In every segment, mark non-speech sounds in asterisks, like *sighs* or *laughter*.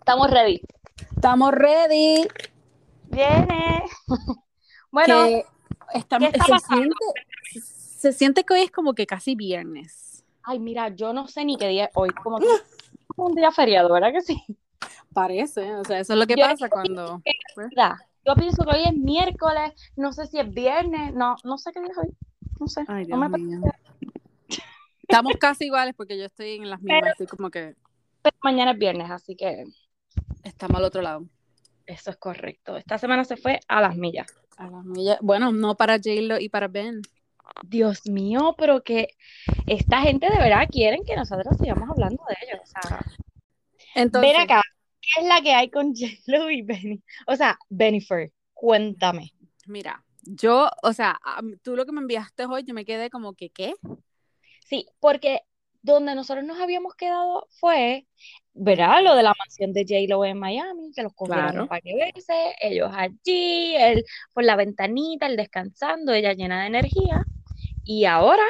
Estamos ready. Estamos ready. Viene. *laughs* bueno, Que estamos, ¿qué está se, pasando? siente, se siente que hoy es como que casi viernes. ay, mira, yo no sé ni qué día es hoy. Como que es un día feriado, ¿verdad que sí? Parece, o sea, eso es lo que Yo- pasa cuando... Mira, Yo pienso que hoy es miércoles, no sé si es viernes, no, no sé qué día es hoy. No sé. Ay, no me mío. Estamos casi iguales porque yo estoy en las mismas, estoy como que pero mañana es viernes, así que estamos al otro lado. eso es correcto. Esta semana se fue a las millas. A las millas. Bueno, no para J-Lo y para Ben. Dios mío, pero que esta gente de verdad quieren que nosotros sigamos hablando de ellos. O sea, Entonces, ven acá, ¿qué es la que hay con *laughs* J-Lo y Benny? O sea, Bennifer, cuéntame. mira, yo, o sea, tú lo que me enviaste hoy, yo me quedé como que, ¿qué? Sí, porque donde nosotros nos habíamos quedado fue, ¿verdad? Lo de la mansión de J-Lo en Miami, que los cogieron Claro. para que verse, ellos allí, él por la ventanita, él descansando, ella llena de energía. Y ahora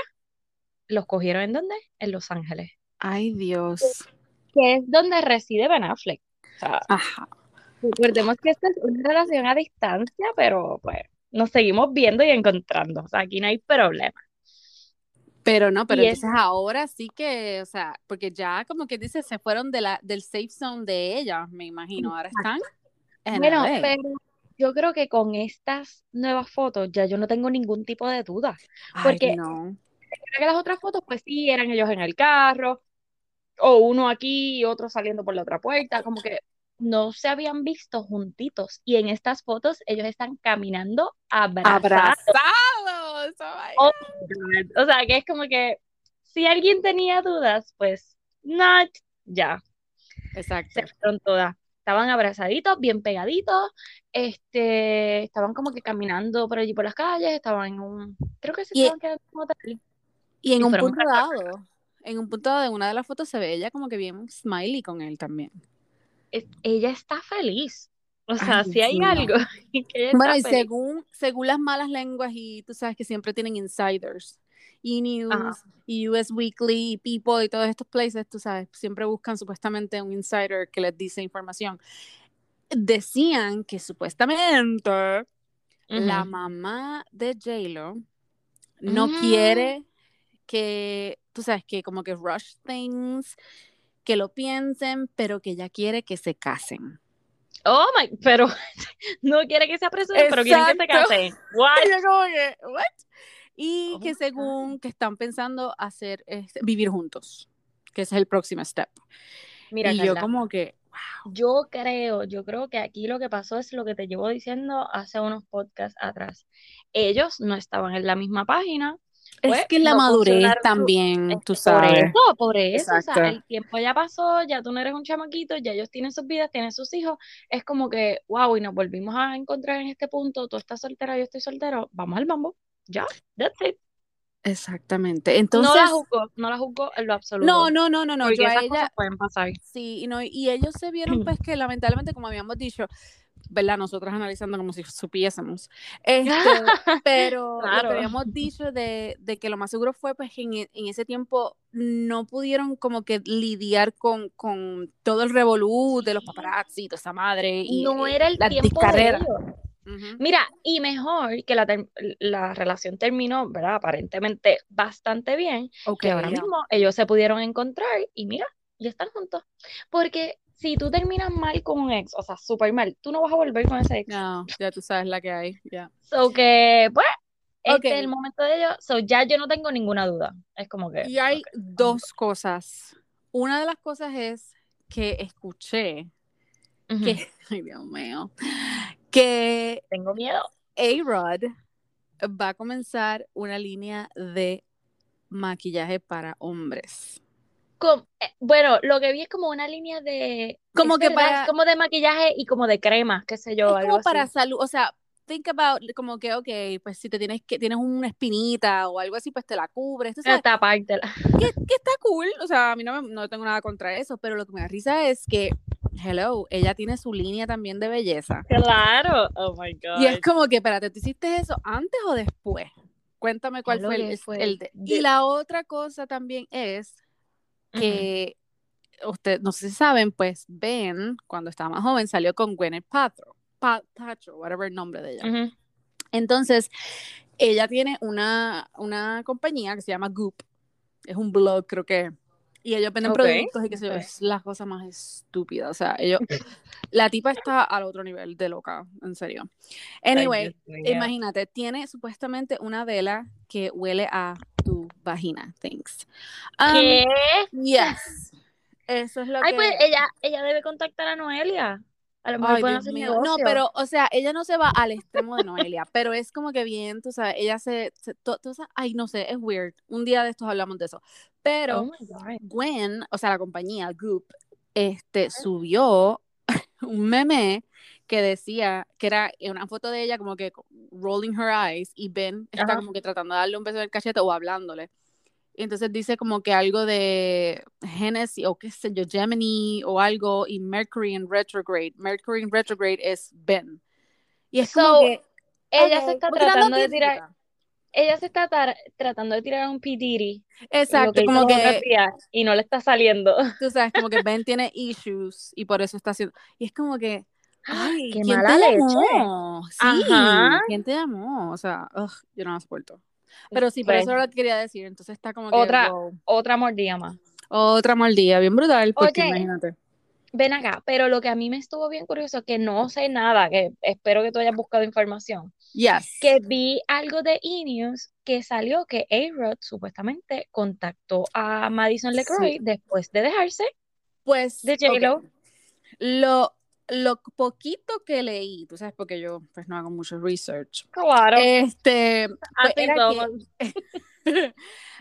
los cogieron en dónde? En Los Ángeles, Ay, Dios. que es donde reside Ben Affleck. O sea, Ajá. recordemos que esta es una relación a distancia, pero pues nos seguimos viendo y encontrando. O sea, aquí no hay problema. Pero no, pero Y es- entonces ahora sí que, o sea, porque ya como que dice, se fueron de la, del safe zone de ella, me imagino. Ahora están en Bueno, pero yo creo que con estas nuevas fotos ya yo no tengo ningún tipo de duda. Ay, porque- no. Creo que las otras fotos, pues sí, eran ellos en el carro, o uno aquí y otro saliendo por la otra puerta, como que no se habían visto juntitos. Y en estas fotos ellos están caminando abrazados. Abrazados. oh Oh. O sea, que es como que si alguien tenía dudas, pues not, ya. Exacto. se fueron todas. Estaban abrazaditos, bien pegaditos, este, estaban como que caminando por allí por las calles, estaban en un, creo que se Y- estaban quedando en un hotel. Y en Y un punto dado, en un punto de una de las fotos se ve ella como que bien smiley con él también. Es- ella está feliz. O sea, si hay algo *laughs* que ella Bueno, y está feliz. según, según las malas lenguas, y tú sabes que siempre tienen insiders, y News, Ajá. y US Weekly, y People, y todos estos places, tú sabes, siempre buscan supuestamente un insider que les dice información. Decían que supuestamente la mamá de J-Lo no Mm. quiere que, tú sabes, que como que rush things, que lo piensen, pero que ella quiere que se casen. Oh my, pero *laughs* no quiere que se apresuren, pero quieren que se casen. What? *laughs* "What?". Y Oh que según que están pensando hacer este, vivir juntos, que ese es el próximo step. Mira, y yo como que, Yo creo, yo creo que aquí lo que pasó es lo que te llevo diciendo hace unos podcasts atrás. Ellos no estaban en la misma página. Pues, es que la no madurez también, tú que Por sabes. eso, por eso, o sea, el tiempo ya pasó, ya tú no eres un chamaquito, ya ellos tienen sus vidas, tienen sus hijos. Es como que, wow, y nos volvimos a encontrar en este punto, tú estás soltera, yo estoy soltero, vamos al mambo. Ya, that's it. Exactamente. No Entonces, la juzgo, no la juzgo en lo absoluto. no, no, no, no, no, porque yo esas ella, cosas pueden pasar. Sí, y, no, y ellos se vieron pues que lamentablemente, como habíamos dicho, ¿verdad? Nosotras analizando como si supiésemos. Este, *laughs* pero lo Claro. que habíamos dicho de, de que lo más seguro fue pues que en, e- en ese tiempo no pudieron como que lidiar con, con todo el revolú de los paparazzi toda esa madre y No eh, era el tiempo de discarreras. Mira, y mejor que la, la relación terminó, ¿verdad? Aparentemente bastante bien, Ok, que ahora ya. mismo ellos se pudieron encontrar y mira, ya están juntos. Porque si tú terminas mal con un ex, o sea, súper mal, tú no vas a volver con ese ex. No, ya tú sabes la que hay, ya. So que, pues, este es el momento de ellos. So ya yo no tengo ninguna duda. Es como que, Y hay dos cosas. Una de las cosas es que escuché que, *laughs* ay Dios mío, que tengo miedo. A-Rod va a comenzar una línea de maquillaje para hombres. Eh, bueno, lo que vi es como una línea de, Como que para- como de maquillaje y como de crema, qué sé yo, es algo como así. para salud, o sea, think about como que, ok, pues si te tienes que tienes una espinita o algo así, pues te la cubres, tú sabes, que, que está cool, o sea, a mí no, me- no tengo nada contra eso, pero lo que me da risa es que hello, ella tiene su línea también de belleza. Claro, oh my God. Y es como que, espérate, ¿tú hiciste eso antes o después? Cuéntame cuál fue el, que fue el de- Y la otra cosa también es que ustedes, no sé si saben, pues Ben, cuando estaba más joven, salió con Gwyneth Paltrow, Pa- Paltrow, whatever el nombre de ella. Entonces, ella tiene una, una compañía que se llama Goop, es un blog, creo que, y ellos venden productos y qué sé yo, es la cosa más estúpida, o sea, ellos, la tipa está al otro nivel de loca, en serio. Anyway, Ay, imagínate, tiene supuestamente una vela que huele a tu vagina, thanks. Um, ¿Qué? Yes. Eso es lo Ay, que... pues ella, ella debe contactar a Noelia. A lo mejor Ay, pueden hacer. No, pero, o sea, ella no se va al extremo de Noelia, pero es como que bien, tú sabes, ella se, se to- to- ay, no sé, es weird. Un día de estos hablamos de eso. Pero Oh God. Gwen, o sea, la compañía Goop, este, subió *laughs* un meme que decía que era una foto de ella como que rolling her eyes y Ben está Ajá. como que tratando de darle un beso en el cachete o hablándole. Entonces dice como que algo de Genesis o qué sé yo, Gemini o algo y Mercury en retrograde. Mercury en retrograde es Ben. Y es como So, que Ella ok, se está como tratando de tirar, ella se está tar- tratando de tirar un pitiri. Exacto, lo como la que y no le está saliendo. tú sabes, como que Ben *laughs* tiene issues y por eso está haciendo. Y es como que Ay, Qué ¿quién mala te leche. llamó? Sí, Ajá. ¿quién te llamó? O sea, ugh, yo no lo soporto. Pero sí, por Pues, eso lo que quería decir. Entonces está como que, Otra- wow. otra mordida más. Otra mordida, bien brutal, porque Oye, imagínate. Ven acá, pero lo que a mí me estuvo bien curioso, que no sé nada, que espero que tú hayas buscado información, Yes. que vi algo de E-News que salió que A-Rod supuestamente contactó a Madison LeCroy Sí. después de dejarse Pues, de J-Lo. Lo, lo poquito que leí, tú sabes, porque yo pues no hago mucho research. Claro, Este, pues, era que *laughs*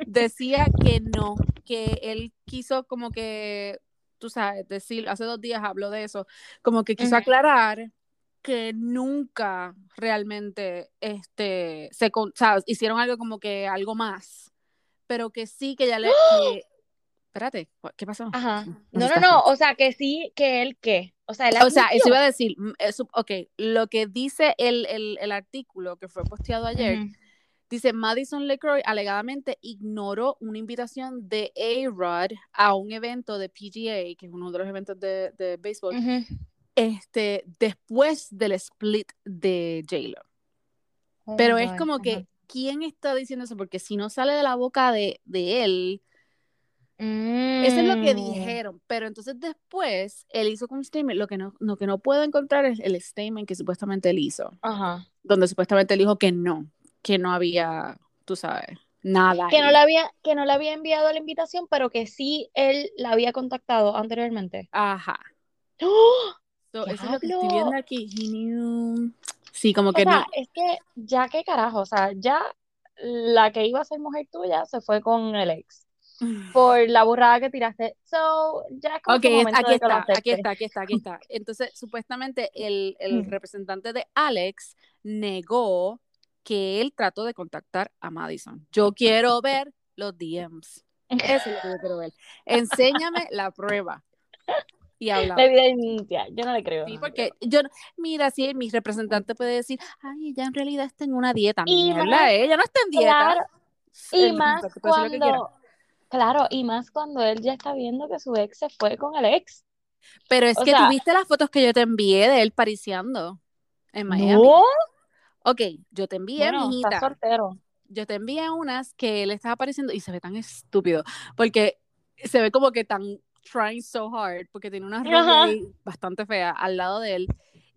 decía que no, que él quiso como que, tú sabes, decir, hace dos días habló de eso, como que quiso aclarar que nunca realmente este, se, con- o sea, hicieron algo como que algo más, pero que sí que ya le... que- espérate, ¿qué pasó? Ajá. ¿Me No, no, no, o sea, que sí, que él qué. O sea, él O sea, eso iba a decir, mm, eso- ok, lo que dice el, el, el artículo que fue posteado ayer, Ujú. dice Madison LeCroy alegadamente ignoró una invitación de A-Rod a un evento de PGA, que es uno de los eventos de, de béisbol, este, después del split de J-Lo. Oh Pero es como que, ¿quién está diciendo eso? Porque si no sale de la boca de, de él, eso es lo que Mm. dijeron. Pero entonces después, él hizo un statement, lo que no, lo que no puedo encontrar es el statement que supuestamente él hizo. Ajá. donde supuestamente él dijo que no, que no había, tú sabes, nada. Que no le había, que no le había enviado la invitación, pero que sí él la había contactado anteriormente. Ajá. ¡Oh! So, eso es lo que estoy viendo aquí. Sí, como O que sea, no. es que ya qué carajo, o sea, ya la que iba a ser mujer tuya se fue con el ex por la burrada que tiraste. So, ya es como Ok, aquí está, aquí está, aquí está, aquí está. Entonces, supuestamente el, el Mm. representante de Alex negó que él trató de contactar a Madison. Yo quiero ver los DMs. Eso es lo que yo quiero ver. Enséñame la prueba. Y *laughs* La hablamos. evidencia, yo no le creo. Sí, porque yo, mira, si mi representante puede decir, ay, ella en realidad está en una dieta, Y mierda, más- ella no está en dieta. Claro, y El más cuando, claro, y más cuando él ya está viendo que su ex se fue con el ex. Pero es o que sea- tuviste las fotos que yo te envié de él pariciando en Miami. No, Ok, yo te envié, bueno, está mijita. soltero. Yo te envié unas que él estaba apareciendo y se ve tan estúpido, porque se ve como que tan trying so hard, porque tiene una runway bastante fea al lado de él,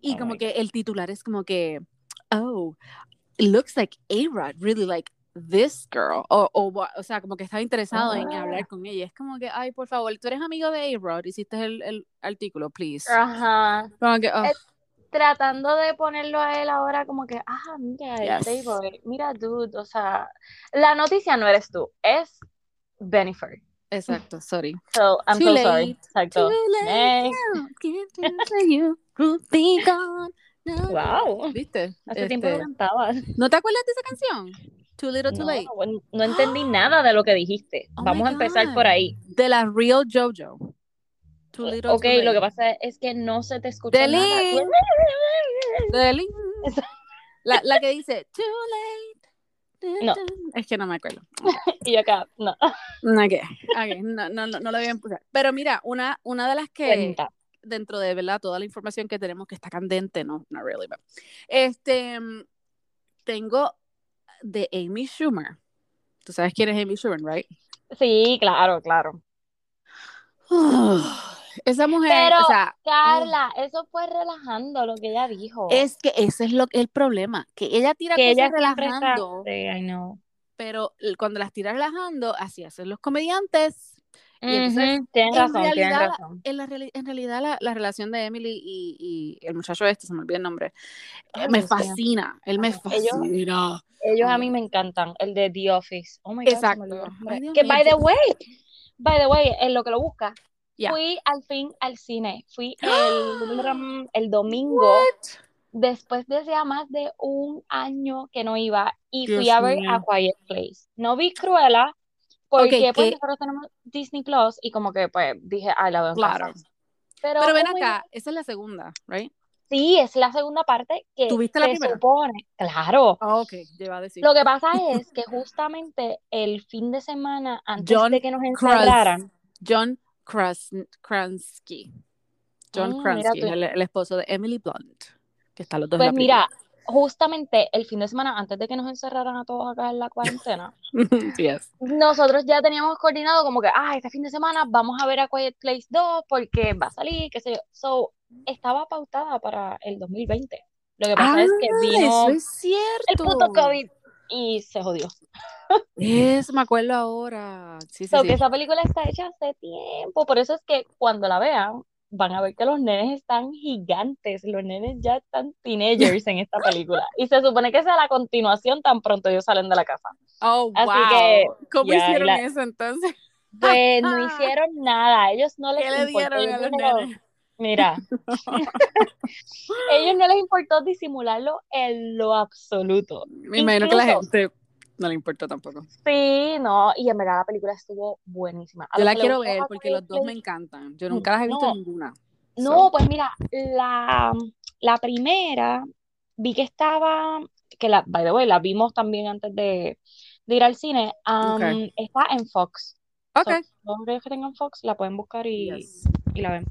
y Oh como que el titular es como que, oh, it looks like A-Rod really like this girl, o, o, o sea, como que estaba interesado en Ah. hablar con ella. Es como que, ay, por favor, tú eres amigo de A-Rod, hiciste el, el artículo, please. Ajá. Como que, oh, Eh, Tratando de ponerlo a él ahora como que, ah, mira, Yes. Mira, dude, o sea, la noticia no eres tú, es Bennifer. exacto, sorry. So, I'm Too so late, sorry. Exacto. Too late Next. Wow. ¿Viste? Hace tiempo que Este, cantabas. ¿No te acuerdas de esa canción? Too Little Too No, Late. no entendí nada de lo que dijiste. *gasps* Oh Vamos a empezar por ahí. De la Real JoJo. Too little, Ok, too late. lo que pasa es que no se te escucha The nada. link. *laughs* La, la que dice too late. No. *laughs* Es que no me acuerdo. *laughs* Y acá, no. No, ok, ok, no, no, no, no lo voy a empezar. Pero mira, una, una de las que Cuenta. dentro de verdad toda la información que tenemos que está candente, no, no really, but, este, mm, tengo de Amy Schumer. Tú sabes quién es Amy Schumer, right? Sí, claro, claro. *sighs* Esa mujer, Pero, o sea, Carla, eso fue relajando lo que ella dijo. es que ese es lo, el problema, que ella tira que ella cosas está. relajando, Sí, I know. pero cuando las tira relajando, así hacen los comediantes. Y entonces, Ujú, Tienes en razón, tienes realidad, razón. En, la, en realidad, la, la relación de Emily y, y el muchacho este, se me olvida el nombre, eh, me fascina, él me Ajá, ellos- fascina. Ellos a mí me encantan, el de The Office. Oh my God, Exacto. olvidó. Ay, que mío, by the way, by the way, en lo que lo busca, Ya. fui al fin al cine. Fui el, el domingo, después de ya más de un año que no iba, y fui Dios a ver mío. A Quiet Place. No vi Cruella, porque Ok, pues que- nosotros tenemos Disney Plus, y como que pues dije, ay, la veo en Claro. casa. Pero, Pero ven oh acá, esa es la segunda, ¿right? Sí, es la segunda parte que ¿Tuviste la se primera? supone, claro. Ah, ok, iba a decir. Lo que pasa *laughs* es que justamente el fin de semana antes John de que nos encerraran, John Kras Kransky. John Ah, mira Kransky, el, el esposo de Emily Blunt, que están los dos en pues la mira, justamente el fin de semana antes de que nos encerraran a todos acá en la cuarentena, *laughs* yes. nosotros ya teníamos coordinado como que, ah, este fin de semana vamos a ver a Quiet Place 2 porque va a salir, qué sé yo. So, estaba pautada para el 2020. Lo que pasa Ah, es que vino eso es cierto. el puto COVID y se jodió. Eso me acuerdo ahora. Sí, sí, So, sí. que esa película está hecha hace tiempo, por eso es que cuando la vean van a ver que los nenes están gigantes, los nenes ya están teenagers en esta película y se supone que es la continuación tan pronto ellos salen de la casa. Oh, Así wow. que, ¿Cómo hicieron la- eso entonces? Pues no *laughs* hicieron nada, ellos no les ¿Qué le importó, dieron a los nenes? Mira, *laughs* *laughs* ellos no les importó disimularlo en lo absoluto. Me imagino que la Incluso- gente no le importó tampoco. Sí, no, y en verdad la película estuvo buenísima. A Yo los la quiero ver porque los dos me encantan. Yo nunca las he visto No. ninguna. No, So, pues mira, la, la primera vi que estaba, que la, by the way, la vimos también antes de, de ir al cine. Ok. está en Fox. ok. So, aquellos que tengan Fox la pueden buscar y, Yes, y la ven.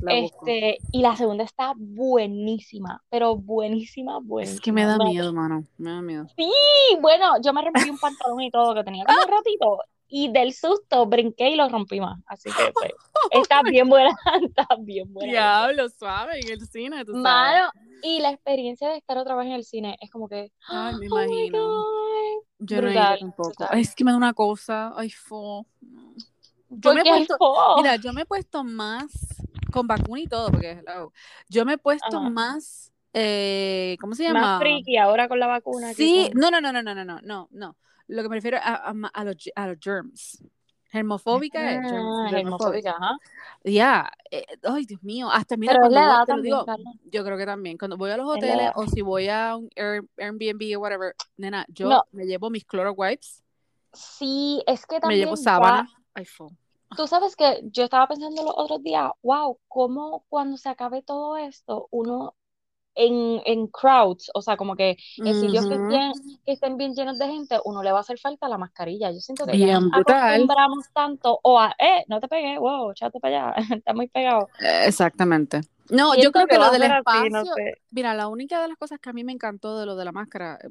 la busco. Este, y la segunda está buenísima, pero buenísima, buenísima. Es que me da No, miedo, mano. Me da miedo. Sí, bueno, yo me rompí un pantalón y todo que tenía como un ratito. Y del susto brinqué y lo rompí más. Así que pues, *laughs* está bien buena, *laughs* está bien buena. Diablo, suave en el cine, tú sabes. Mano, y la experiencia de estar otra vez en el cine es como que, Ay, me *gasps* oh imagino. Yo no he brutal, ido tampoco. brutal. Es que me da una cosa. Ay, fo. Yo me he puesto, mira, yo me he puesto más con vacuna y todo, porque hello, yo me he puesto Ajá. más, eh, ¿cómo se llama? más friki ahora con la vacuna. Sí, no, no, no, no, no, no, no, no. Lo que me refiero a, a, a los, a los germs. Germofóbica es germ- Ah, germofóbica. ajá. Ya, eh, ay, Dios mío, hasta mira, Pero la edad también, digo, yo creo que también, cuando voy a los hoteles o si voy a un Air- Airbnb o whatever, nena, yo No. me llevo mis Cloro wipes, Sí, es que me también llevo ya- sábana. Ay, fo. Tú sabes que yo estaba pensando los otros días, wow, cómo cuando se acabe todo esto, uno en, en crowds, o sea, como que en sitios que Ujú. estén, que estén bien llenos de gente, uno le va a hacer falta la mascarilla. Yo siento que ya Bien brutal. acostumbramos tanto, o a, eh, no te pegues, wow, échate para allá, *laughs* está muy pegado. Exactamente. No, yo creo que que lo del espacio, no sé. mira, la única de las cosas que a mí me encantó de lo de la máscara, eh,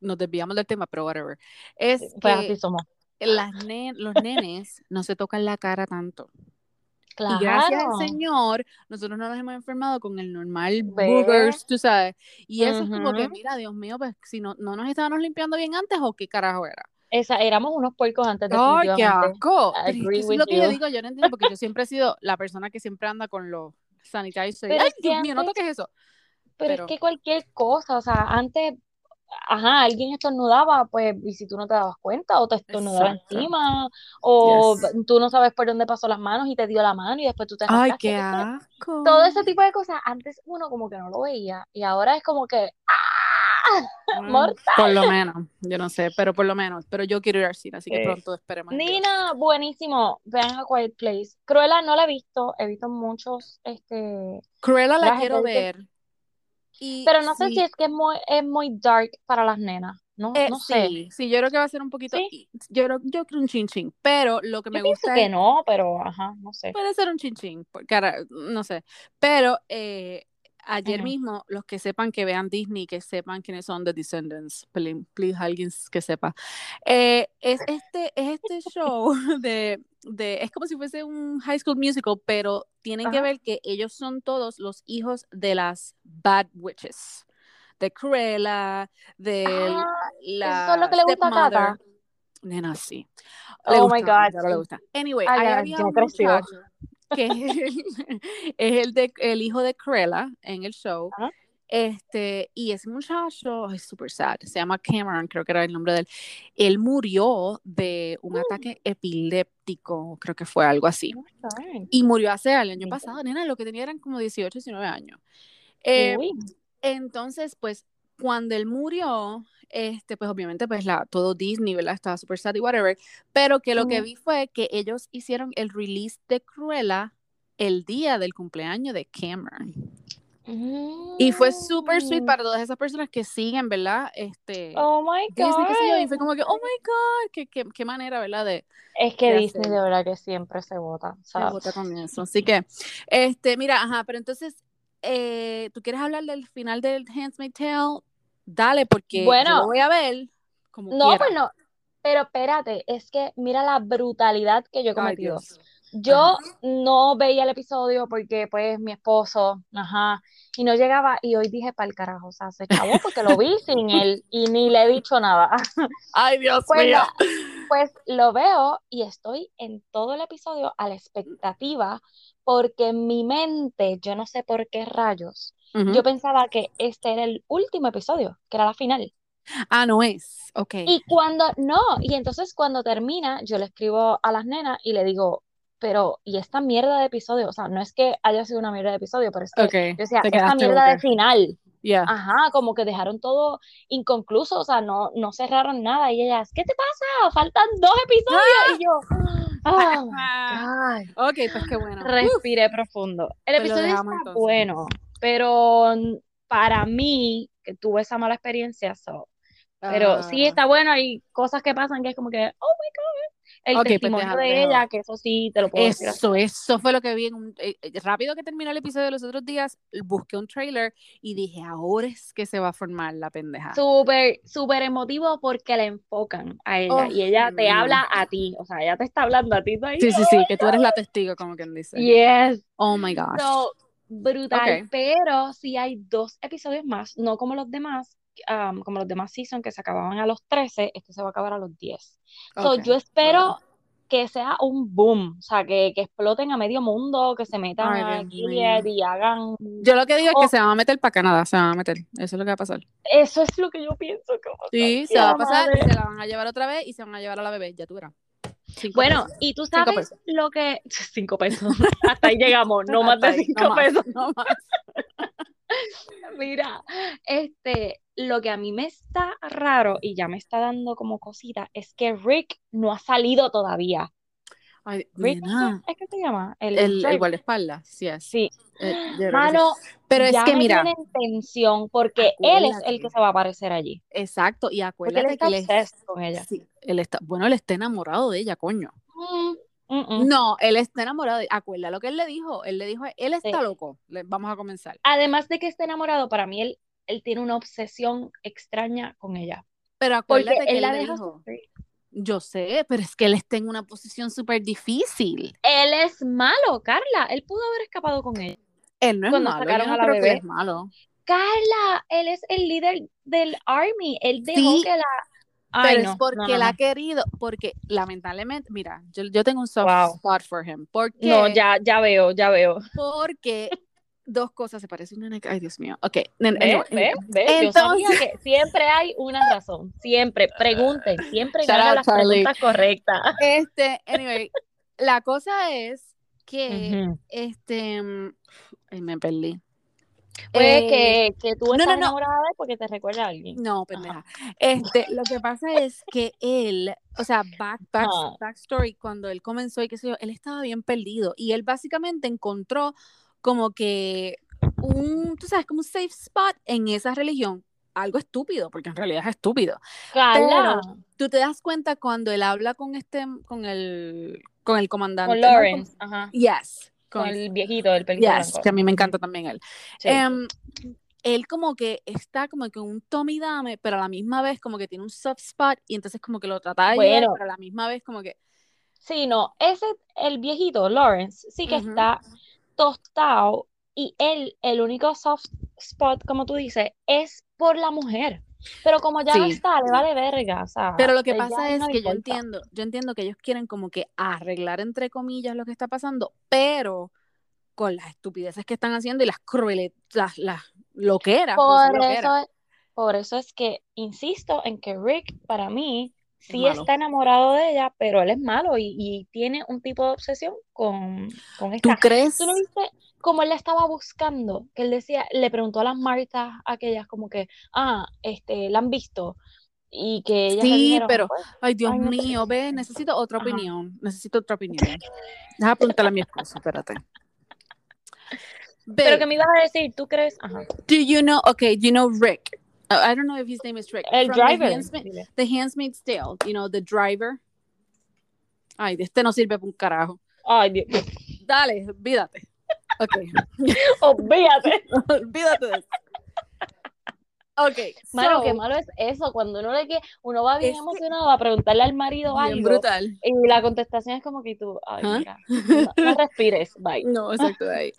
nos desviamos del tema, pero whatever, es Pues que así somos. Las nen- los nenes no se tocan la cara tanto. Y gracias al Claro. Señor, nosotros no nos hemos enfermado con el normal boogers, tú sabes. Y eso es como que, mira, Dios mío, pues si no, no nos estábamos limpiando bien antes o qué carajo era. Esa, éramos unos puercos antes, Ay, qué definitivamente. asco. Es lo que yo you. digo, yo no entiendo porque yo siempre he sido la persona que siempre anda con los sanitizers. Pero Ay, Dios mío, no toques eso. Pero, Pero- es que cualquier cosa, o sea, antes, ajá, alguien estornudaba, pues, y si tú no te dabas cuenta, o te estornudaba Exacto. encima, o Yes. tú no sabes por dónde pasó las manos y te dio la mano y después tú te Ay, qué asco. Todo ese tipo de cosas, antes uno como que no lo veía, y ahora es como que, ¡ah! Mm, Mortal. Por lo menos, yo no sé, pero por lo menos, pero yo quiero ir al cine, así que pronto esperemos. Nina, buenísimo. Vean a Quiet Place. Cruella no la he visto, he visto muchos, este, Cruella la quiero que- ver. Y pero no sé sí, si es que es muy, es muy dark para las nenas. No, eh, no sé. sí, sí, yo creo que va a ser un poquito, ¿Sí? yo creo, yo creo un chin chin, pero lo que me Yo gusta que es, no, pero ajá, no sé. puede ser un chin chin, porque ahora, no sé, pero eh, ayer Ujú. mismo, los que sepan que vean Disney, que sepan quiénes son The Descendants, please, please, alguien que sepa, eh, es este, es este show *laughs* de, de, es como si fuese un High School Musical, pero tienen que Ajá. ver que ellos son todos los hijos de las Bad Witches, de Cruella, de Ah, la eso es lo que le gusta a. Cata. Nena, sí. Le Oh my gusta, God, claro le gusta. Anyway, Ay, ahí había un muchacho que es el, *laughs* es el, de, el hijo de Cruella en el show. Ajá. Este, y ese muchacho es súper sad. Se llama Cameron, creo que era el nombre de él. Él murió de un Mm. ataque epiléptico, creo que fue algo así. Y murió hace el año pasado, nena, lo que tenía eran como 18, 19 años. Eh, entonces, pues, cuando él murió, este, pues obviamente, pues la, todo Disney, ¿verdad? Estaba súper sad y whatever. Pero que lo que vi fue que ellos hicieron el release de Cruella el día del cumpleaños de Cameron. Y fue súper sweet Mm. para todas esas personas que siguen, ¿verdad? Este, Oh my Disney, qué sé yo, y God. fue como que, oh my God, qué, qué, qué manera, ¿verdad? De, Es que de Disney hacer. de verdad que siempre se vota. Se vota con eso. Así que, este, mira, ajá, pero entonces, eh, ¿tú quieres hablar del final del Handmaid's Tale? Dale, porque yo lo bueno, voy a ver como no, quiera. pues no. Pero espérate, es que mira la brutalidad que yo he cometido. Yo Ajá. no veía el episodio porque pues mi esposo, ajá, y no llegaba y hoy dije para el carajo, o sea, se acabó porque lo vi *laughs* sin él y ni le he dicho nada. Ay, Dios Pues, mío. la- pues lo veo y estoy en todo el episodio a la expectativa porque en mi mente, yo no sé por qué rayos, yo pensaba que este era el último episodio, que era la final. Ah, no es. Ok. Y cuando, no, y entonces cuando termina, yo le escribo a las nenas y le digo, pero, ¿y esta mierda de episodio? O sea, no es que haya sido una mierda de episodio, pero es que Ok. yo decía, esta mierda de final. Ya. Ajá, como que dejaron todo inconcluso, o sea, no, no cerraron nada. Y ellas, ¿qué te pasa? Faltan dos episodios. Y yo, *laughs* oh God. Ok, pues qué bueno. Uf, Respiré profundo. El pues episodio está entonces. bueno, pero para mí, que tuve esa mala experiencia, so, pero sí Ah, está bueno, hay cosas que pasan que es como que, oh my God. El ok, pues testimonio de ella, que eso sí te lo puedo decir así. Eso, eso fue lo que vi en un, eh, eh, rápido que terminó el episodio de los otros días, busqué un trailer y dije, ahora es que se va a formar la pendeja. Súper, súper emotivo porque le enfocan a ella Oh, y ella te no. habla a ti, o sea, ella te está hablando a ti. ahí, Sí, sí, sí, que tú eres la testigo, como quien dice. Yes. Oh my gosh. So, brutal, Ok. pero sí hay dos episodios más, no como los demás, um, como los demás season que se acababan a los 13, este se va a acabar a los 10. So, Ok, yo espero bueno. que sea un boom, o sea, que, que exploten a medio mundo, que se metan Ay, a Dios Gilead mío. y hagan... Yo lo que digo es que Oh, se van a meter para Canadá, se van a meter. Eso es lo que va a pasar. eso es lo que yo pienso que va a pasar. Sí, se va a pasar y se la van a llevar otra vez y se van a llevar a la bebé, ya tú verás. Cinco Bueno, pesos. y tú sabes lo que... *laughs* Cinco pesos. Hasta ahí llegamos, no más de ahí, cinco más, pesos. no más. *laughs* *laughs* Mira, este, lo que a mí me está raro y ya me está dando como cosita es que Rick no ha salido todavía. Ay, Rick es que se llama el, El, el guardaespaldas, sí es. Sí, Eh, mano, Pero es ya que me mira, tiene en tensión porque él es el que se va a aparecer allí. exacto, y Porque él acuérdate está que él es, con ella. sí, él está, bueno, él está enamorado de ella, coño. Mm, No, él está enamorado de acuérdate lo que él le dijo, él le dijo, él Sí. está loco, Le- vamos a comenzar. Además de que esté enamorado, para mí él, él tiene una obsesión extraña con ella. Pero Porque acuérdate que él él la le dijo, sufrir. yo sé, pero es que él está en una posición súper difícil. Él es malo, Carla. Él pudo haber escapado con ella. Él no es Cuando malo, yo sacaron no a la creo que él bebé. es malo. Carla, él es el líder del army. Él dejó Sí, que la. Pero Ay, es no, no, porque no, él ha querido, porque lamentablemente, mira, yo, yo tengo un soft Wow. spot for him. ¿Por No, ya, ya veo, ya veo. Porque dos cosas se parecen una. Ay, Dios mío. Ok, Ve, anyway, ve, ve. Yo sabía Entonces, que siempre hay una razón. Siempre. Pregunten, siempre hagan las Charlie. preguntas correctas. *laughs* Este, anyway, la cosa es que, este, mm, ay, me perdí. Puede Eh, que, que tú no, estás no, no. enamorada de él porque te recuerda a alguien. No, pendeja. Este, lo que pasa es que él, o sea, back, back, backstory, cuando él comenzó y qué sé yo, él estaba bien perdido y él básicamente encontró como que un, tú sabes, como un safe spot en esa religión. Algo estúpido, porque en realidad es estúpido. Carla, Tú te das cuenta cuando él habla con este, con el, con el comandante. con ¿no? Lawrence, ajá, Yes. Con Con, el viejito del pelito yes, blanco. que a mí me encanta también él. Sí. Em, él como que está como que un Tommy Dame, pero a la misma vez como que tiene un soft spot y entonces como que lo trata de ayudar, Bueno. pero a la misma vez como que Sí, no, ese, el viejito, Lawrence, sí que está tostado y él, el único soft spot, como tú dices, es por la mujer. Pero como ya no está, le vale verga, o sea, Pero lo que pasa es que yo entiendo, yo entiendo que ellos quieren como que arreglar entre comillas lo que está pasando, pero con las estupideces que están haciendo y las crueles, las, las loqueras, son Por loqueras. eso, es- por eso es que insisto en que Rick, para mí, sí malo. está enamorado de ella, pero él es malo y, y tiene un tipo de obsesión con, con ¿Tú esta. crees? ¿Tú no viste cómo él la estaba buscando? Que él decía, le preguntó a las Martas aquellas como que, ah, este, la han visto. Y que ellas Sí, dijeron, pero, pues, ay Dios ay, no mío, ve, necesito otra Ajá. opinión, necesito otra opinión. Deja preguntarle a mi esposo, espérate. Pero Babe, que me ibas a decir, ¿tú crees? Ajá. Do you know? Okay, do you know Rick? Uh, I don't know if his name is Rick. El From driver. The, Handsma-. The Handmaid's Tale. You know the driver. Ay, de este no sirve para un carajo. Ay, Dios. Dale, olvídate. Okay, *laughs* Olvídate. olvídate de eso. Okay, Mano, so, qué malo es eso, cuando uno le que uno va bien Es que- emocionado a preguntarle al marido bien algo brutal. y la contestación es como que tú, ay, ¿Ah? mira, no, no respires, bye. *laughs* No, exacto, ahí.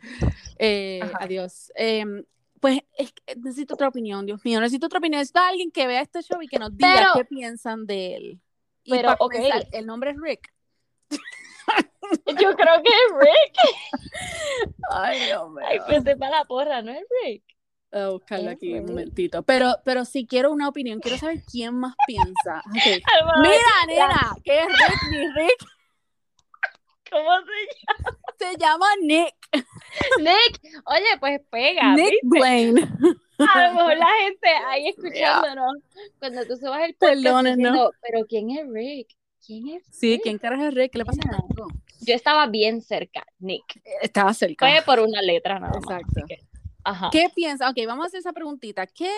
Eh, adiós. Em, pues es que necesito otra opinión, Dios mío, necesito otra opinión. Necesito a alguien que vea este show y que nos diga Pero- qué piensan de él. Y pero, ok. comenzar, el nombre es Rick. Yo creo que es Rick. Ay, Dios mío. Ay, pues para la porra, no es Rick. Voy a buscarla Es aquí un momentito. Pero, pero si quiero una opinión, quiero saber quién más piensa. Ok. *laughs* Ay, mamá, Mira, nena, que es Rick ni Rick, ¿Cómo se se llama Nick. llama? Nick. Oye, pues pega. Nick ¿viste? Blaine. A lo mejor la gente ahí *laughs* escuchándonos, cuando tú subas el podcast Perdónenos. diciendo, pero ¿quién es Rick? ¿Quién es Sí? ¿quién carajo es Rick? ¿Qué le pasa a. Nico? Yo estaba bien cerca, Nick. Estaba cerca. Fue por una letra nada más. Exacto. así que, ajá. ¿Qué piensan? Ok, vamos a hacer esa preguntita. ¿Qué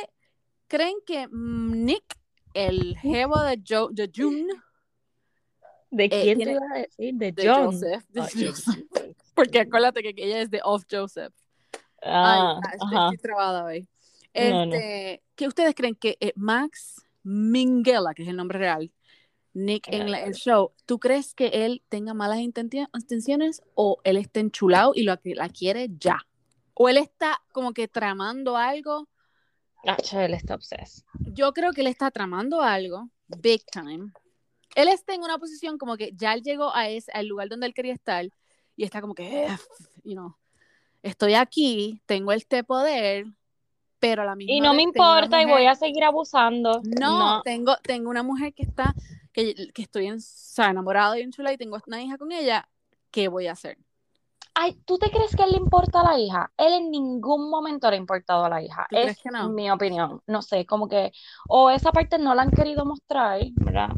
creen que mm, Nick, el jevo de, jo de June, ¿De quién te iba a decir? De de John. Joseph, de Joseph, *laughs* porque acuérdate que ella es de Off Joseph. Ah, Ay, estoy, ajá. estoy trabada hoy. No, no. Este, ¿Qué ustedes creen que eh, Max Minghella, que es el nombre real, Nick en la- el show, ¿tú crees que él tenga malas intenciones o él está enchulado y lo la quiere ya? ¿O él está como que tramando algo? Ah, él está obses. Yo creo que él está tramando algo, big time. Él está en una posición como que ya él llegó a ese, al lugar donde él quería estar y está como que, "Eh, you know, estoy aquí, tengo este poder, pero a la misma Y no me vez importa y voy a seguir abusando. No, Tengo, tengo una mujer que está, que, que estoy en, o sea, enamorado y enchulada y tengo una hija con ella, ¿qué voy a hacer? Ay, ¿tú te crees que él le importa a la hija? Él en ningún momento le ha importado a la hija. ¿Tú es crees que no? mi opinión. No sé, como que, o esa parte no la han querido mostrar, ¿verdad?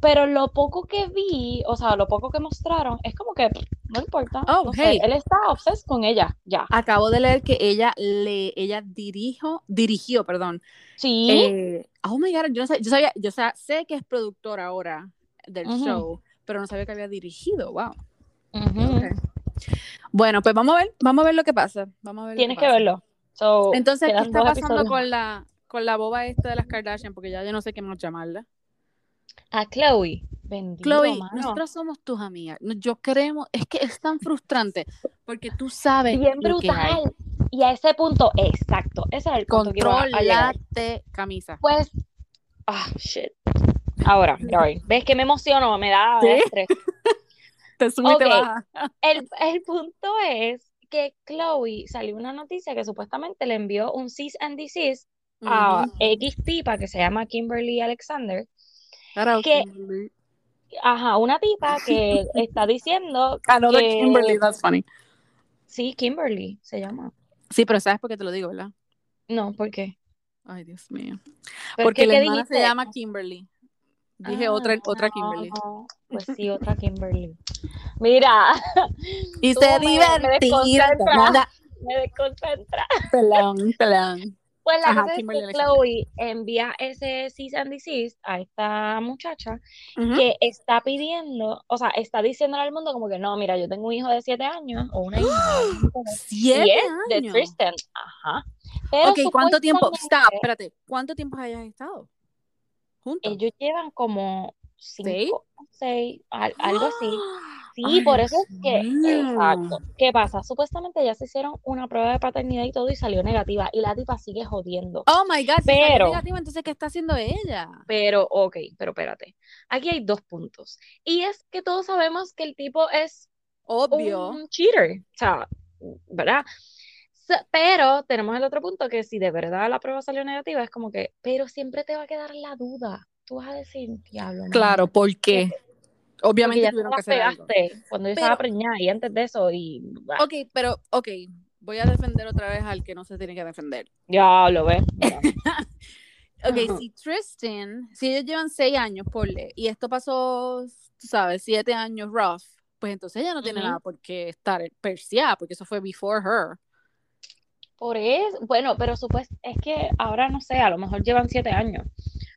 Pero lo poco que vi, o sea, lo poco que mostraron, es como que no importa. Oh, no sé, él está obses con ella, ya. Acabo de leer que ella le, ella dirijo, dirigió, perdón, Sí, Eh, oh my god, yo no sabía, yo sabía, yo sé que es productora ahora del show, pero no sabía que había dirigido, wow. ujú. Ok. Bueno, pues vamos a ver, vamos a ver lo que pasa. Vamos a ver lo Tienes que pasa. verlo. So, Entonces, ¿qué está pasando episodios con la, con la boba esta de las Kardashian? Porque ya yo no sé qué más llamarla. A Chloe. Bendito, Chloe, mano. nosotros somos tus amigas. Yo queremos, es que es tan frustrante porque tú sabes Bien lo que hay. brutal. Y a ese punto, exacto, ese era el punto. Controlate, camisa. Pues, ah, shit. Ahora, *laughs* Glory, ves que me emociono, me da, Sí. estrés. *laughs* Te sube y te baja. El, el punto es que Chloe salió una noticia que supuestamente le envió un cease and desist a. X tipa que se llama Kimberly Alexander. Que-. Ajá, una tipa que *laughs* está diciendo Another que- Kimberly, that's funny. Sí, Kimberly se llama. Sí, pero ¿sabes por qué te lo digo, verdad? No, ¿por qué? Ay, Dios mío. ¿Pero Porque qué- la hermana se llama Kimberly. Dije otra, otra Kimberly. Ah, Pues sí, otra Kimberly. Mira, Y se me- me divertida. Nada. me desconcentra. Pelón, pelón. Pues la Ajá, cosa es Kimberly que Alexander. Chloe envía ese cease and desist a esta muchacha que está pidiendo, o sea, está diciéndole al mundo como que no, mira, yo tengo un hijo de siete años o una hija y Siete es de años. Tristan, ajá. Pero Ok, ¿cuánto tiempo? Stop, espérate. ¿Cuánto tiempo hayas estado? Juntos. Ellos llevan como cinco, seis, al- algo así. Sí, Ay, por eso es que, mío. exacto. ¿Qué pasa? Supuestamente ya se hicieron una prueba de paternidad y todo y salió negativa y la tipa sigue jodiendo. Oh my God, si salió Pero- negativo, entonces ¿qué está haciendo ella? Pero, ok, pero espérate. Aquí hay dos puntos. Y es que todos sabemos que el tipo es Obvio. un cheater. O sea, ¿verdad? Pero tenemos el otro punto que si de verdad la prueba salió negativa, es como que, pero siempre te va a quedar la duda. Tú vas a decir, diablo. Claro, ¿por qué? Obviamente ya tuvieron que hacer algo. cuando yo Pero- estaba preñada y antes de eso y bah, Ok, pero, ok, voy a defender otra vez al que no se tiene que defender. diablo, ¿ves? *laughs* Ok, Ajá. si Tristan, si ellos llevan seis años, porle, y esto pasó, tú sabes, siete años rough, pues entonces ella no tiene Ujú. nada por qué estar perseada, porque eso fue before her. Por eso, bueno, pero supuesto, es que ahora no sé, a lo mejor llevan siete años.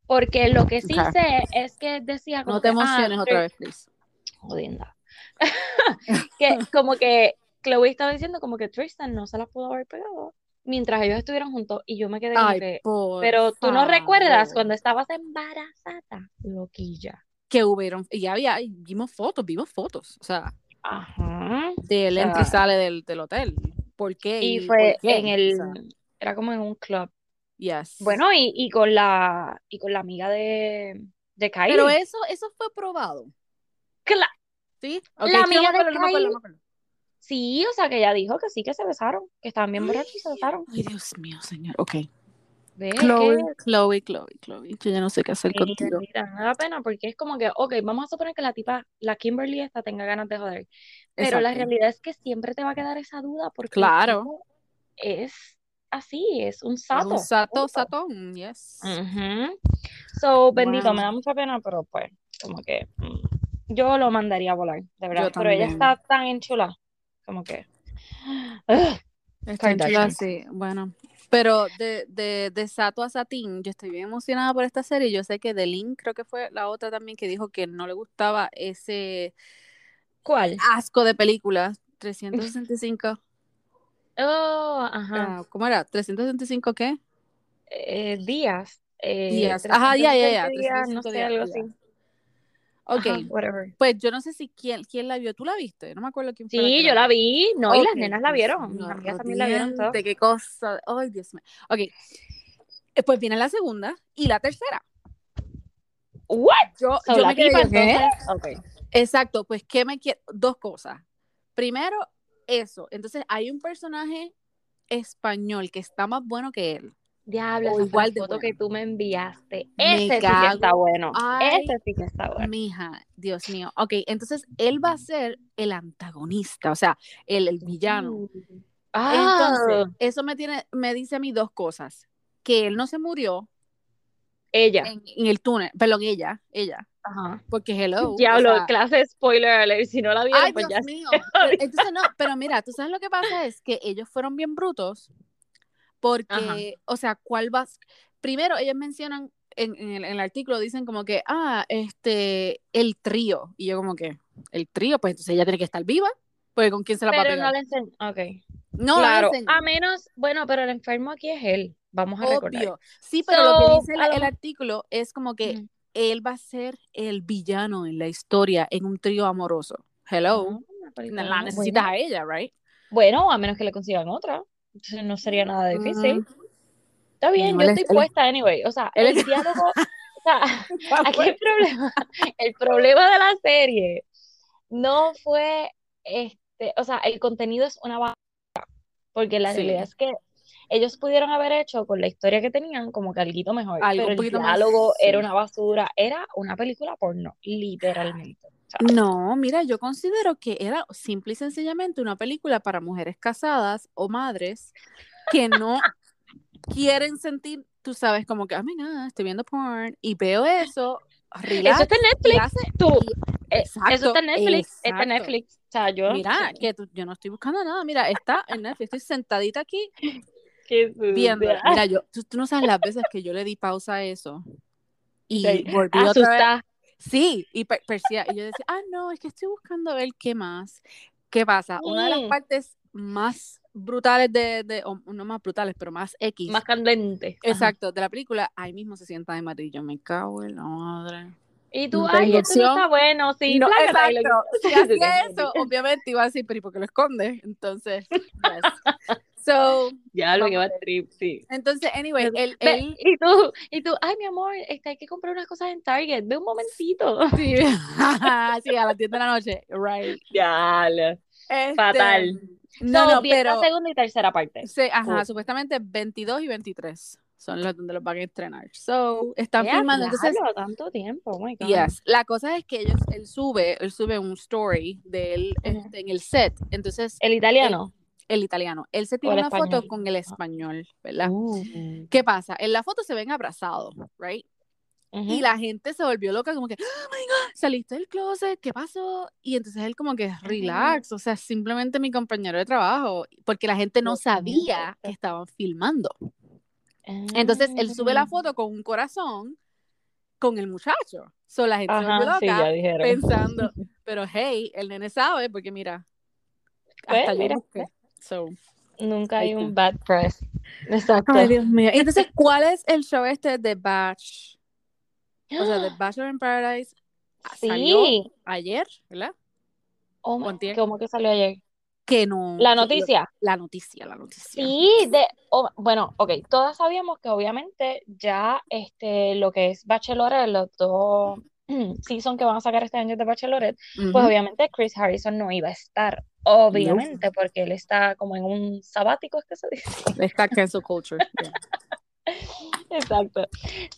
Porque lo que sí sé es que decía como No te ah, emociones otra Tr- vez, please. jodienda. *laughs* que como que Chloe estaba diciendo como que Tristan no se las pudo haber pegado mientras ellos estuvieron juntos y yo me quedé como Ay, que, pero tú no recuerdas cuando estabas embarazada, loquilla. que hubieron, y había, y vimos fotos, vimos fotos, o sea, Ajá. de él entra y sale del, del hotel. ¿Por qué? Y por fue qué? en el, O sea, era como en un club. Yes. Bueno, y, y con la, y con la amiga de, de Kylie. pero eso, eso fue probado. Cla- ¿Sí? La Ok, es que amiga de Kylie. Sí, o sea que ella dijo que sí que se besaron, que estaban bien borrachos y se besaron. Ay, Dios mío, señor. Ok. Chloe, Chloe, Chloe, Chloe. Yo ya no sé qué hacer Sí, contigo. bendita, me da pena porque es como que, ok, vamos a suponer que la tipa, la Kimberly esta tenga ganas de joder, pero la realidad es que siempre te va a quedar esa duda porque el Claro. tipo es así, es un Es sato. un sato, satón, yes. Ujú. So, bendito, Wow. me da mucha pena, pero pues, como que mm, yo lo mandaría a volar, de verdad. Pero ella está tan enchulada, como que. Está en chula, Kardashian. sí, bueno. Pero de, de, de Sato a Satín, yo estoy bien emocionada por esta serie. Yo sé que de Link, creo que fue la otra también que dijo que no le gustaba ese ¿Cuál? asco de película. *laughs* 365. Oh, ajá. ah, ¿Cómo era? ¿365 qué? Eh, días. Eh, Días. Ajá, ya, ya, ya. 320 días, no 365 sé, días, algo así. Ok, Ajá, whatever. pues yo no sé si quién, quién la vio. ¿Tú la viste? No me acuerdo quién fue Sí, yo la vi, no, y las nenas la Dios vieron, mis amigas también la vieron todo. qué cosa. Ay, Dios mío. Ok. Eh, Pues viene la segunda y la tercera. What? Yo, So, yo la me quedé, entonces. Exacto, pues ¿qué me quiero? Dos cosas. Primero, eso. Entonces, hay un personaje español que está más bueno que él. Diablo, O esa fue igual de foto que tú me enviaste. Me Ese sí que está bueno. Ay, Ese sí que está bueno. Mija, Dios mío. Ok, entonces él va a ser el antagonista, o sea, el, el villano. Uh. Ah, Entonces, eso me tiene, me dice a mí dos cosas. Que él no se murió ella. en, en el túnel, perdón, ella, ella, Ajá. porque hello. o Diablo, sea, clase spoiler alert. Si no la vieron, Ay, pues Dios ya. mío. Pero, *laughs* entonces no, pero mira, tú sabes lo que pasa es que ellos fueron bien brutos porque, Ajá. o sea, ¿cuál vas? Primero, ellos mencionan en, en el, en el artículo, dicen como que, ah, este, el trío. Y yo como que, el trío, pues entonces ella tiene que estar viva, porque ¿con quién se la va a Pero pegar? no le enseño. Ok. No, la claro. A menos, bueno, pero el enfermo aquí es él. Vamos a recordar. Obvio. Sí, pero lo que So, dice el, el artículo es como que él va a ser el villano en la historia en un trío amoroso. Hello. Ah, la necesitas bueno. a ella, right? Bueno, a menos que le consigan otra. Entonces no sería nada difícil. Mm. Está bien, No, yo es- estoy puesta anyway. O sea, el es- diálogo. *laughs* O sea, *laughs* aquí el problema, el problema de la serie no fue este, o sea, el contenido es una basura. Porque la Sí. realidad es que ellos pudieron haber hecho con la historia que tenían como que algo mejor, Algo pero el poquito más, diálogo era sí. una basura, era una película porno, literalmente. No, mira, yo considero que era simple y sencillamente una película para mujeres casadas o madres que no quieren sentir, tú sabes, como que, oh my God, estoy viendo porn y veo eso, relax. Eso está en Netflix. hace- Tú, y- eh, exacto, eso está en Netflix. Está en exacto. Netflix. O sea, yo. Mira, que tú- yo no estoy buscando nada, mira, está en Netflix, estoy sentadita aquí viendo. Mira, yo, tú, tú no sabes las veces que yo le di pausa a eso y Sí, volví otra vez. Asustada. Sí, y per- persia- y yo decía, ah, no, es que estoy buscando ver qué más. ¿Qué pasa? Una de las Mm. partes más brutales de, de o no más brutales, pero más X. Más candente. Ajá. Exacto, de la película, ahí mismo se sienta de amarillo. Me cago en la madre. Y tú, No ay, esto no está bueno. Sí, no, y lo- exacto. Si hacía *laughs* eso, obviamente iba a decir, pero ¿y por qué lo escondes? Entonces, yes. *laughs* So, Ya lo que va a trip, sí. entonces, anyway, él, él y tú, y tú, ay, mi amor, este, hay que comprar unas cosas en Target. Ve un momentito. *laughs* sí, *laughs* sí, a las 10 de la noche, right. Ya, Este, Fatal. No, So, no, pero segunda y tercera parte. Sí, ajá, supuestamente 22 y 23 son los donde los van a estrenar. So, están Ya, filmando, entonces, tanto tiempo, oh my God. yes. La cosa es que ellos, él sube, él sube un story de él Ujú. este, en el set, entonces, El italiano. El italiano, él se tira una foto con el español, ¿verdad? Uh, ¿Qué pasa? En la foto se ven abrazados, right? Y la gente se volvió loca, como que, oh my God, saliste del closet, ¿qué pasó? Y entonces él como que, relax, o sea, simplemente mi compañero de trabajo, porque la gente no sabía que estaban filmando. Entonces él sube la Ah. foto con un corazón con el muchacho. So la gente se volvió Ajá, sí, loca pensando, *laughs* pero hey, el nene sabe, porque mira, Pues, hasta yo mira, busqué. So, Nunca hay un bad press. Exacto. Ay, Dios mío. *laughs* Entonces, ¿cuál es el show este de Batch? O sea, The *gasps* Bachelor in Paradise salió Sí. ayer, ¿verdad? Oh. ¿Cómo que salió ayer? Que no. La noticia. La noticia, la noticia. Sí, de, oh, bueno, ok, todas sabíamos que obviamente ya este, lo que es Bachelorette, los dos *clears throat* season que van a sacar este año de Bachelorette, pues obviamente Chris Harrison no iba a estar, obviamente, porque él está como en un sabático, es que se dice. *laughs* Está cancel culture. yeah. *laughs* Exacto.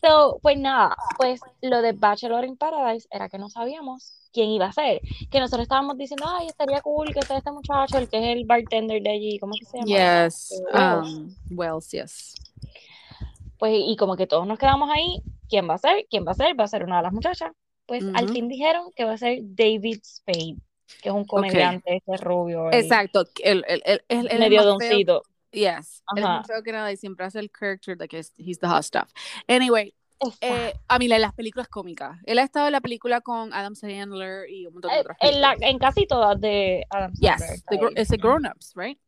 So, pues nada, pues lo de Bachelor in Paradise era que no sabíamos quién iba a ser, que nosotros estábamos diciendo, ay, estaría cool que sea este muchacho, el que es el bartender de allí, ¿cómo que se llama? Yes. Wells. Um, Wells, yes. Pues, y como que todos nos quedamos ahí, ¿quién va a ser? ¿Quién va a ser? Va a ser una de las muchachas. Pues al Ujú. fin dijeron que va a ser David Spade, que es un comediante, ese rubio, el Exacto. El, el, el, el, el medio doncito. Yes. Ajá. más feo que nada y siempre hace el character de que es- he's the hot stuff. Anyway, eh, a mí la- las películas cómicas. Él ha estado en la película con Adam Sandler y un montón de Eh, otras en, la- en casi todas de Adam Sandler. Yes. The gr- ahí. es de Grown Ups, right?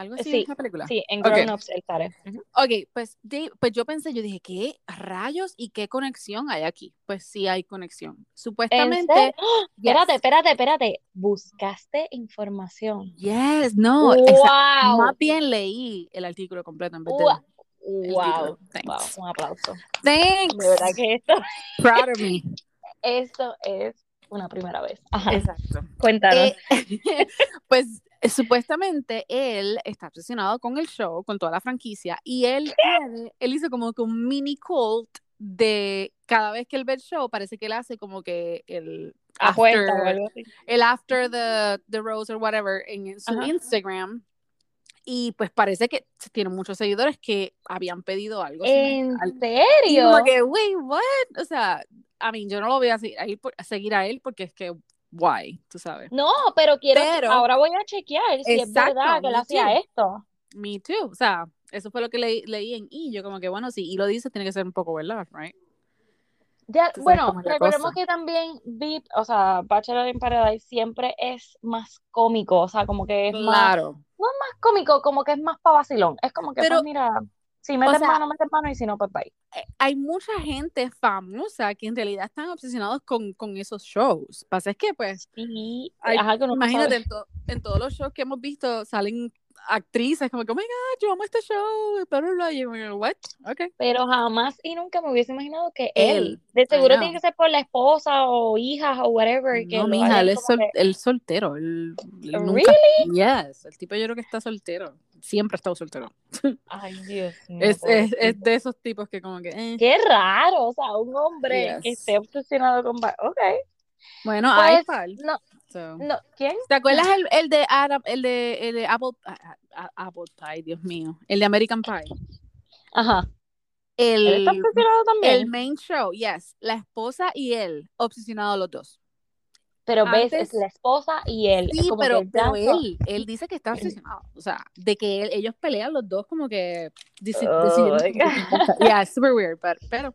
Algo así Sí, es la película. Sí, en. Grown Ups él sale. Ujú. Ok, pues, Dave- pues yo pensé, yo dije, ¿qué rayos y qué conexión hay aquí? Pues sí hay conexión. ¿En Supuestamente. ¡Ah! yes. Espérate, espérate, espérate. Buscaste información. Yes, no. ¡Wow! Más bien leí el artículo completo en vez de. Wow. el Wow. Wow. Thanks. Un aplauso. Thanks. De verdad que esto, *laughs* Proud of me. esto es una primera vez. Ajá. Exacto. Cuéntanos. Eh, *laughs* pues supuestamente él está obsesionado con el show, con toda la franquicia, y él tiene, él hizo como que un mini cult de cada vez que él ve el show, parece que él hace como que el after, el after the, the rose or whatever en su Ajá. Instagram. Y pues parece que tiene muchos seguidores que habían pedido algo. ¿En serio? como que, wait, what? O sea, I mean, yo no lo voy a seguir a, él por- a seguir a él porque es que, why, tú sabes. No, pero quiero. Pero- ahora voy a chequear si es verdad que él hacía esto. Me too. O sea, eso fue lo que leí, leí en I. Yo como que, bueno, sí, y lo dice, tiene que ser un poco verdad, right? Ya, bueno, es recordemos que también VIP, o sea, Bachelor in Paradise siempre es más cómico, o sea, como que es más, Claro. más cómico, como que es más para vacilón. Es como que, Pero, pues mira, si metes sea, mano, metes mano, y si no, pues bye. Eh, Hay mucha gente famosa que en realidad están obsesionados con, con esos shows. Pasa es que, pues, Sí, hay- ajá, que no imagínate, en, to- en todos los shows que hemos visto salen actrices como que, oh my God, yo amo este show, yo, como, what? Ok. Pero jamás y nunca me hubiese imaginado que él, Él, de seguro tiene que ser por la esposa o hijas o whatever, que No, lo mija, él es sol- que, él soltero. Él, él nunca. ¿really? Yes, el tipo yo creo que está soltero. Siempre ha estado soltero. Ay, Dios *laughs* mío, Es, es, es de esos tipos que como que, eh, Qué raro, o sea, un hombre que yes. esté obsesionado con... Ok, Bueno, Pues, hay no, so. no, ¿quién? ¿Te acuerdas el, el de Adam- el de, el de Apple, a- a- Apple Pie, Dios mío? El de American Pie. Ajá. Él está El, obsesionado también. el main show, yes. La esposa y él, obsesionados los dos. pero ves, antes- es la esposa y él. Sí, como pero, que pero él, él dice que está obsesionado. O sea, de que él- ellos pelean los dos como que Oh, *laughs* Yeah, super weird, but- pero.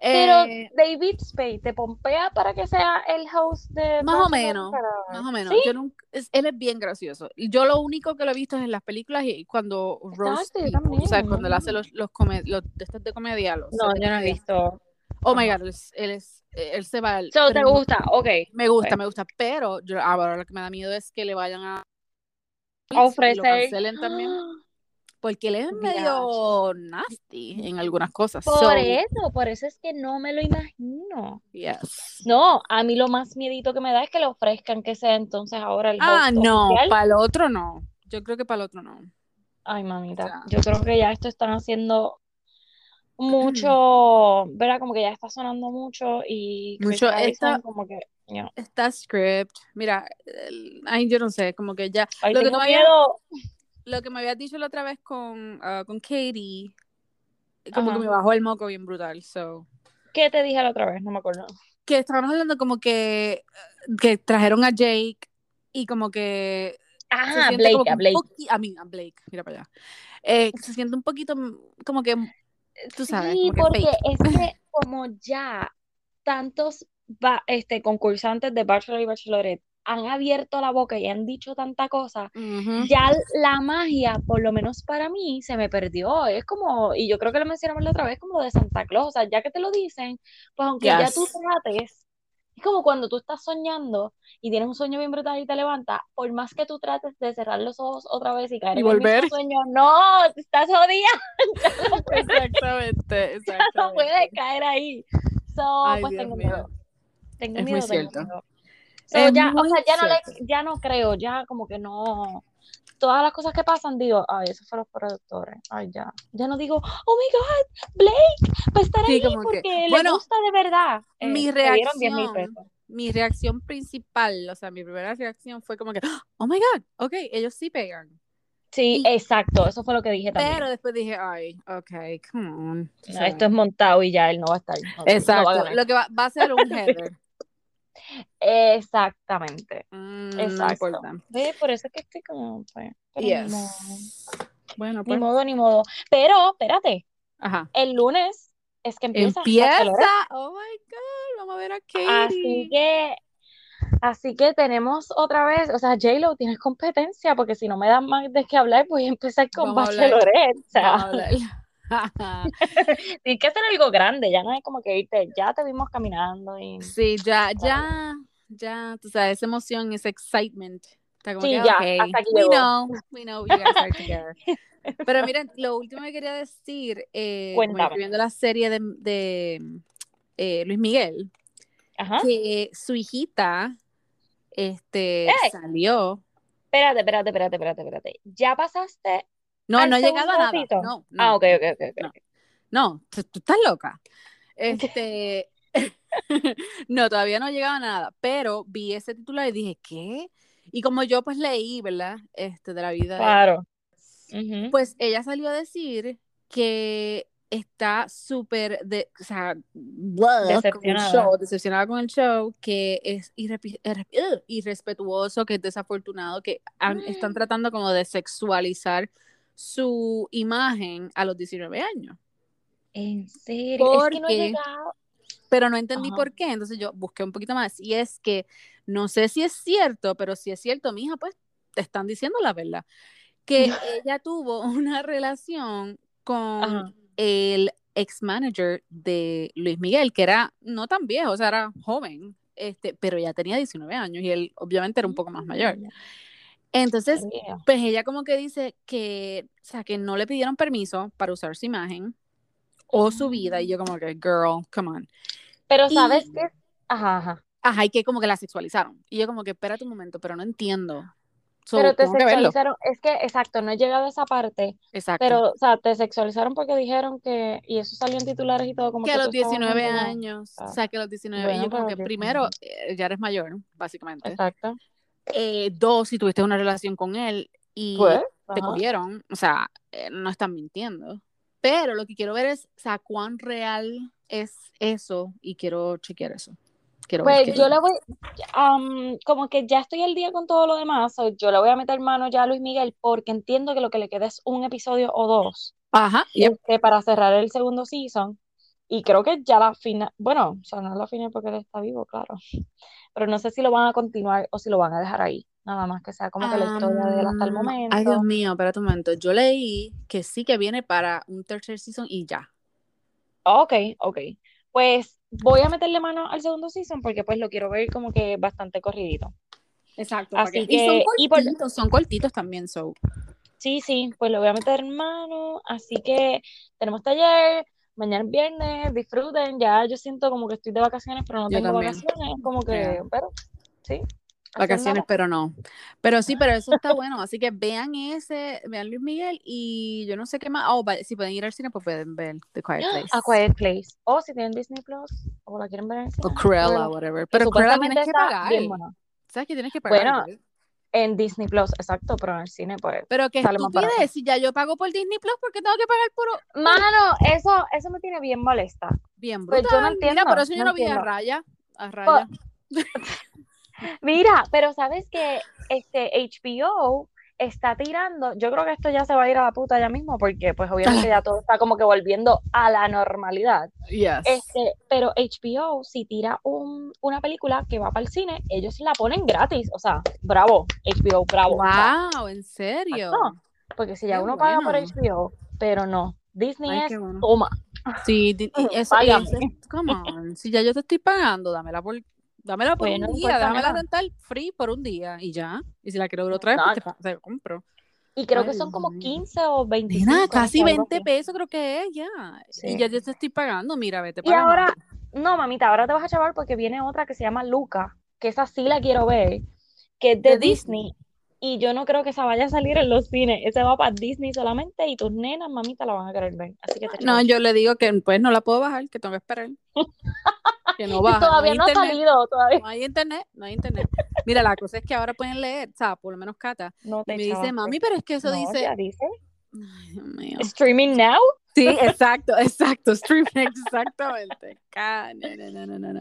Pero eh, David Spade te pompea para que sea el host de Más o menos, más o menos. ¿Sí? Yo nunca, es- él es bien gracioso. Yo lo único que lo he visto es en las películas y cuando people, también. o sea, cuando él hace los, los, come- los de estos de comedia. Los No, yo no he visto. Oh my god, él, es- él, es- él se va. al- So, ¿te gusta? Ok. Me gusta, me gusta, pero yo ahora lo que me da miedo es que le vayan a y lo Ofrecer. cancelen también. *gasps* Porque él es medio nasty en algunas cosas. Por So, eso, por eso es que no me lo imagino. yes. No, a mí lo más miedito que me da es que le ofrezcan que sea entonces ahora el Ah, no, para el otro no. Yo creo que para el otro no. Ay, mamita, yo creo que ya esto están haciendo mucho, *clears throat* ¿verdad? Como que ya está sonando mucho y Mucho, esta- como que. Está script. Mira, ay, yo no sé, como que ya. Ay, Lo que, tengo me habías, miedo. Lo que me habías dicho la otra vez con, ah, con Katie, como Ajá. que me bajó el moco bien brutal. So. ¿Qué te dije la otra vez? No me acuerdo. Que estábamos hablando como que, que trajeron a Jake y como que Ah, Blake, como a Blake. a mí, a Blake, mira para allá. Eh, se siente un poquito como que, tú sabes, Sí, como que porque es que *laughs* como ya tantos este, concursantes de Bachelor y Bachelorette han abierto la boca y han dicho tanta cosa, Ujú. ya la magia, por lo menos para mí, se me perdió. Es como, y yo creo que lo mencionamos la otra vez, como de Santa Claus. O sea, ya que te lo dicen, pues aunque ya tú Yes. trates, es como cuando tú estás soñando y tienes un sueño bien brutal y te levantas, por más que tú trates de cerrar los ojos otra vez y caer Y en el volver. mismo sueño, no, estás jodida, Exactamente, *laughs* ya no puedes *laughs* exactamente. caer ahí. So, Ay, pues Dios tengo miedo. Tengo Es muy miedo, tengo cierto. miedo. So, ya, o sea, ya no le, ya no creo, ya como que no. Todas las cosas que pasan, digo, ay, esos fueron los productores. Ay, ya. Ya no digo, oh my God, Blake va a estar Sí, ahí como que- porque bueno, le gusta de verdad. Eh, mi le dieron 10 mil reacción-. Mi reacción principal, o sea, mi primera reacción fue como que, oh my god, ok, ellos sí pegan. Sí, y- exacto, eso fue lo que dije también. Pero después dije, ay, ok, come on. No, esto es montado y ya él no va a estar. no- no va a Exacto, lo que va, va a ser un *laughs* header. Exactamente. Mm, no Exacto. importa. Ve, por eso es que estoy como, pues, pero ni modo. Yes. Ni pues. modo, ni modo. Pero, espérate, Ajá. el lunes es que empieza. Empieza. Oh my god, vamos a ver a Katie. Así que, así que tenemos otra vez, o sea, J-Lo, tienes competencia, porque si no me dan más de qué hablar, voy a empezar con Vamos. Bachelorette. A. *laughs* *laughs* tienes que hacer algo grande, ya no es como que irte, ya te vimos caminando y... sí, ya, ya, ya, tú sabes, esa emoción, ese excitement. Está como Sí, que, ya, ok, hasta aquí we know, we know you guys are together. *laughs* Pero miren, lo último que quería decir, eh, estoy viendo la serie de, de eh, Luis Miguel, Ajá. que su hijita este, ¡Ey! salió. Espérate, espérate, espérate, espérate, espérate. ¿Ya pasaste? No, ¿Al no ha llegado a nada. No, no, Ah, ok, ok, ok, ok. No. no, tú, tú estás loca. Este, *laughs* no, todavía no ha llegado a nada, pero vi ese titular y dije, ¿qué? Y como yo pues leí, ¿verdad? Este, de la vida de Claro. Ujú. Pues ella salió a decir que está súper de, o sea, blah, con el Decepcionada. show, decepcionada con el show, que es irrepi- irre- ugh, irrespetuoso, que es desafortunado, que han- están tratando como de sexualizar su imagen a los 19 años. En serio, es que no he Porque- llegado. Pero no entendí Ajá. por qué, entonces yo busqué un poquito más. Y es que no sé si es cierto, pero si es cierto, mi hija, pues te están diciendo la verdad. Que *laughs* ella tuvo una relación con Ajá. el ex manager de Luis Miguel, que era no tan viejo, o sea, era joven, este, pero ya tenía 19 años y él obviamente era un poco más mayor. Entonces, pues ella como que dice que, o sea, que no le pidieron permiso para usar su imagen o su vida, y yo como que, girl, come on. Pero Y- sabes qué, ajá, ajá. Ajá, y que como que la sexualizaron. Y yo como que, espérate un momento, pero no entiendo. So, Pero te tengo que sexualizaron, es que, exacto, no he llegado a esa parte, Exacto. pero, o sea, te sexualizaron porque dijeron que, y eso salió en titulares y todo, como que que a los tú estabas 19 como- años, Ah. o sea, que a los 19, y Bueno, como pero que 19. primero, eh, ya eres mayor, básicamente. Exacto. Eh, dos, si tuviste una relación con él y Pues, te ajá. cogieron, o sea, eh, no están mintiendo. Pero lo que quiero ver es, o sea, cuán real es eso y quiero chequear eso. Quiero ver Pues qué- yo le voy, como que ya estoy al día con todo lo demás, so yo le voy a meter mano ya a Luis Miguel porque entiendo que lo que le queda es un episodio o dos Ajá, yep. este, para cerrar el segundo season. Y creo que ya la final, bueno, o sea, no es la final porque él está vivo, claro. *laughs* Pero no sé si lo van a continuar o si lo van a dejar ahí. Nada más que sea como que la historia de él hasta el momento. Ay, Dios mío, espérate un momento. Yo leí que sí que viene para un tercer season y ya. Ok, ok. Pues voy a meterle mano al segundo season porque pues lo quiero ver como que bastante corridito. Exacto. Así y son que- y por- cortitos, son cortitos también, so. Sí, sí, pues le voy a meter mano. Así que tenemos taller, mañana es viernes, disfruten. Ya yo siento como que estoy de vacaciones, pero no Yo tengo también. vacaciones. Como que, pero sí. Vacaciones, pero no. Pero sí, pero eso está *laughs* bueno. Así que vean ese, vean Luis Miguel y yo no sé qué más. Oh, si pueden ir al cine, pues pueden ver The Quiet. *gasps* Place. A Quiet Place. O si tienen Disney Plus o la quieren ver en el O cine, Cruella, Cruella, whatever. Pero Cruella tienes que pagar. bien buena. ¿Sabes que tienes que pagar? Bueno? En Disney Plus, exacto, pero en el cine, pues. Pero barato. estupidez. Si ya yo pago por Disney Plus, ¿por qué tengo que pagar por *laughs* Mano, eso, eso me tiene bien molesta. bien Pues brutal? yo no entiendo, Mira, por eso yo no no vi a. Raya. A Raya. *laughs* Mira, pero sabes que este HBO está tirando, yo creo que esto ya se va a ir a la puta ya mismo, porque pues obviamente ya todo está como que volviendo a la normalidad. Yes. Este, pero HBO, si tira un, una película que va para el cine, ellos la ponen gratis. O sea, bravo, HBO, bravo. O sea, wow, ¿en serio? no, porque si ya Qué uno paga por. HBO, pero no. Disney Ay, es, bueno. toma. Sí, *laughs* eso, eso es- come on, si ya yo te estoy pagando, dámela por, dámela por Bueno, un día, déjamela nada. rentar free por un día y ya. Y si la quiero ver otra vez, pues te, te compro. Y creo Ay, que son como mío. 15 o 25. Nena, no casi sé, algo 20 así. pesos creo que es ya. Sí. Y ya yo te estoy pagando, mira, vete Y ahora, no, mamita, ahora te vas a chavar porque viene otra que se llama Luca, que esa sí la quiero ver, que es de, De Disney. Disney. Y yo no creo que esa vaya a salir en los cines. Ese va para Disney solamente y tus nenas, mamita, la van a querer ver. Así que te No, yo le digo que pues no la puedo bajar, que tengo que esperar. *laughs* Que no Y baja. todavía no no ha salido, todavía. No hay internet, no hay internet. Mira, la cosa es que ahora pueden leer, o sea, por lo menos Cata. *laughs* No Y te me dice, mami, pero es que eso No, dice. ya dice. Ay, Dios mío. Streaming now. Sí, *laughs* exacto, exacto, streaming, *laughs* exactamente. No, no, no, no.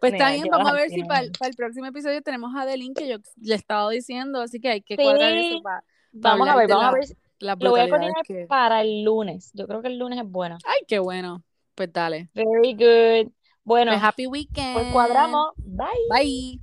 Pues está Mira, bien, llévalas vamos a ver si para el, para el próximo episodio tenemos a Adeline, que yo le he estado diciendo, así que hay que cuadrar Sí. eso para, Vamos a ver, vamos a la- ver. si- Lo voy a poner que... para el lunes. Yo creo que el lunes es bueno. Ay, qué bueno. Pues dale. Very good. Bueno, Pues happy weekend. pues cuadramos. Bye. Bye.